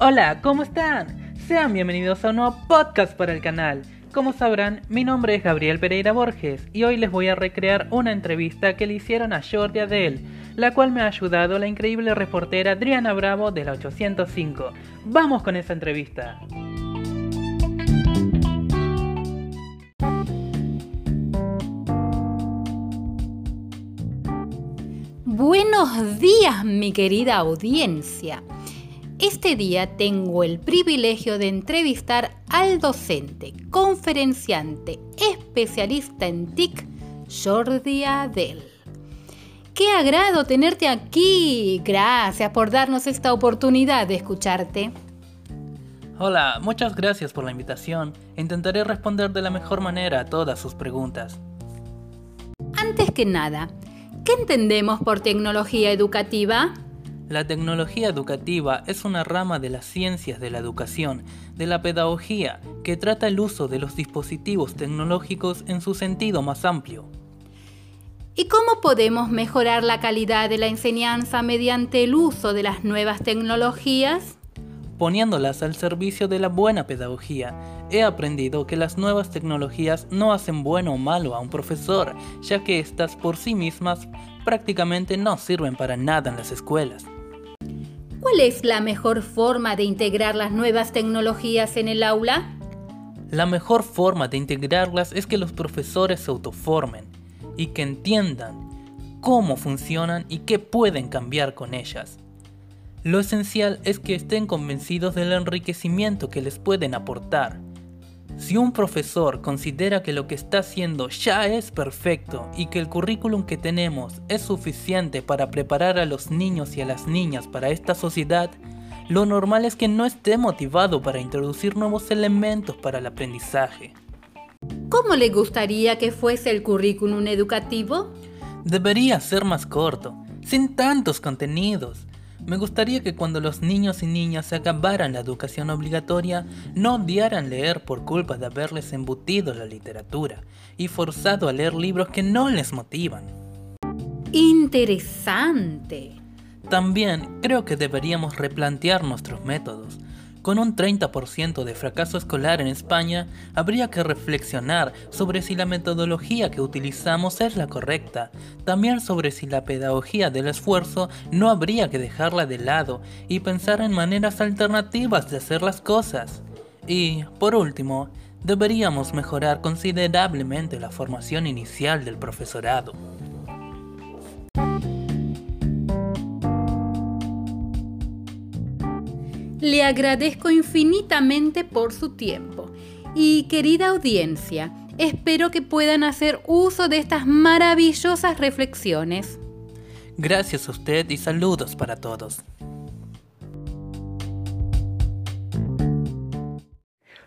Hola, ¿cómo están? Sean bienvenidos a un nuevo podcast para el canal. Como sabrán, mi nombre es Gabriel Pereira Borges y hoy les voy a recrear una entrevista que le hicieron a Jordi Adele, la cual me ha ayudado la increíble reportera Adriana Bravo de la 805. Vamos con esa entrevista. Buenos días, mi querida audiencia. Este día tengo el privilegio de entrevistar al docente, conferenciante, especialista en TIC, Jordi Adel. Qué agrado tenerte aquí. Gracias por darnos esta oportunidad de escucharte. Hola, muchas gracias por la invitación. Intentaré responder de la mejor manera a todas sus preguntas. Antes que nada, ¿qué entendemos por tecnología educativa? La tecnología educativa es una rama de las ciencias de la educación, de la pedagogía, que trata el uso de los dispositivos tecnológicos en su sentido más amplio. ¿Y cómo podemos mejorar la calidad de la enseñanza mediante el uso de las nuevas tecnologías? Poniéndolas al servicio de la buena pedagogía, he aprendido que las nuevas tecnologías no hacen bueno o malo a un profesor, ya que éstas por sí mismas prácticamente no sirven para nada en las escuelas. ¿Cuál es la mejor forma de integrar las nuevas tecnologías en el aula? La mejor forma de integrarlas es que los profesores se autoformen y que entiendan cómo funcionan y qué pueden cambiar con ellas. Lo esencial es que estén convencidos del enriquecimiento que les pueden aportar. Si un profesor considera que lo que está haciendo ya es perfecto y que el currículum que tenemos es suficiente para preparar a los niños y a las niñas para esta sociedad, lo normal es que no esté motivado para introducir nuevos elementos para el aprendizaje. ¿Cómo le gustaría que fuese el currículum educativo? Debería ser más corto, sin tantos contenidos. Me gustaría que cuando los niños y niñas se acabaran la educación obligatoria, no odiaran leer por culpa de haberles embutido la literatura y forzado a leer libros que no les motivan. Interesante. También creo que deberíamos replantear nuestros métodos. Con un 30% de fracaso escolar en España, habría que reflexionar sobre si la metodología que utilizamos es la correcta, también sobre si la pedagogía del esfuerzo no habría que dejarla de lado y pensar en maneras alternativas de hacer las cosas. Y, por último, deberíamos mejorar considerablemente la formación inicial del profesorado. Le agradezco infinitamente por su tiempo. Y querida audiencia, espero que puedan hacer uso de estas maravillosas reflexiones. Gracias a usted y saludos para todos.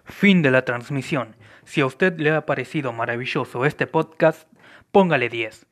Fin de la transmisión. Si a usted le ha parecido maravilloso este podcast, póngale 10.